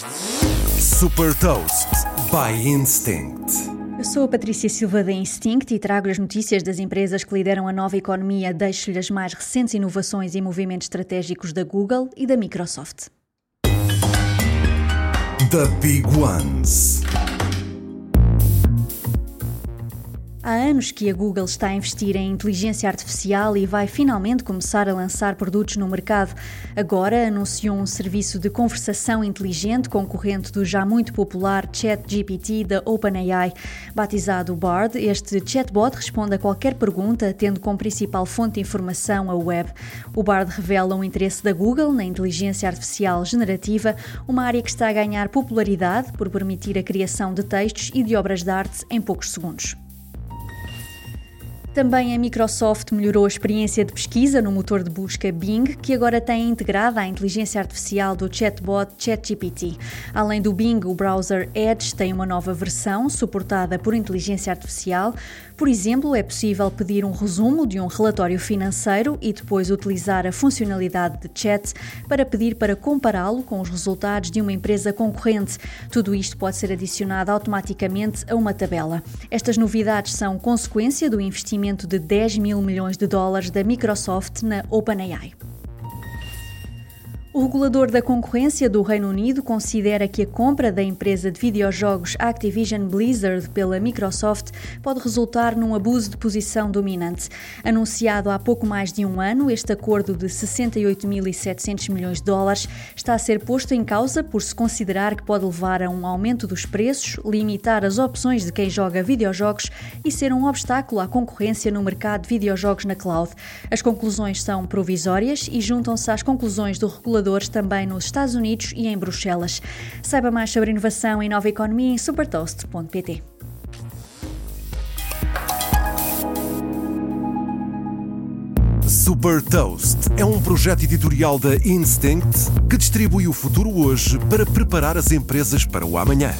Super Toast by Instinct. Eu sou a Patrícia Silva da Instinct e trago-lhe as notícias das empresas que lideram a nova economia. Deixo-lhe as mais recentes inovações e movimentos estratégicos da Google e da Microsoft. The Big Ones. Há anos que a Google está a investir em inteligência artificial e vai finalmente começar a lançar produtos no mercado. Agora anunciou um serviço de conversação inteligente concorrente do já muito popular ChatGPT da OpenAI. Batizado Bard, este chatbot responde a qualquer pergunta, tendo como principal fonte de informação a web. O Bard revela um interesse da Google na inteligência artificial generativa, uma área que está a ganhar popularidade por permitir a criação de textos e de obras de arte em poucos segundos. Também a Microsoft melhorou a experiência de pesquisa no motor de busca Bing, que agora tem integrada a inteligência artificial do chatbot ChatGPT. Além do Bing, o browser Edge tem uma nova versão suportada por inteligência artificial. Por exemplo, é possível pedir um resumo de um relatório financeiro e depois utilizar a funcionalidade de chat para pedir para compará-lo com os resultados de uma empresa concorrente. Tudo isto pode ser adicionado automaticamente a uma tabela. Estas novidades são consequência do investimento investimento de 10 mil milhões de dólares da Microsoft na OpenAI. O regulador da concorrência do Reino Unido considera que a compra da empresa de videojogos Activision Blizzard pela Microsoft pode resultar num abuso de posição dominante. Anunciado há pouco mais de um ano, este acordo de 68.700 milhões de dólares está a ser posto em causa por se considerar que pode levar a um aumento dos preços, limitar as opções de quem joga videojogos e ser um obstáculo à concorrência no mercado de videojogos na cloud. As conclusões são provisórias e juntam-se às conclusões do regulador reguladores também nos Estados Unidos e em Bruxelas. Saiba mais sobre inovação e nova economia em supertoast.pt. Super Toast é um projeto editorial da Instinct que distribui o futuro hoje para preparar as empresas para o amanhã.